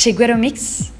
Chegou o mix?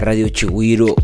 Radio Chihuiro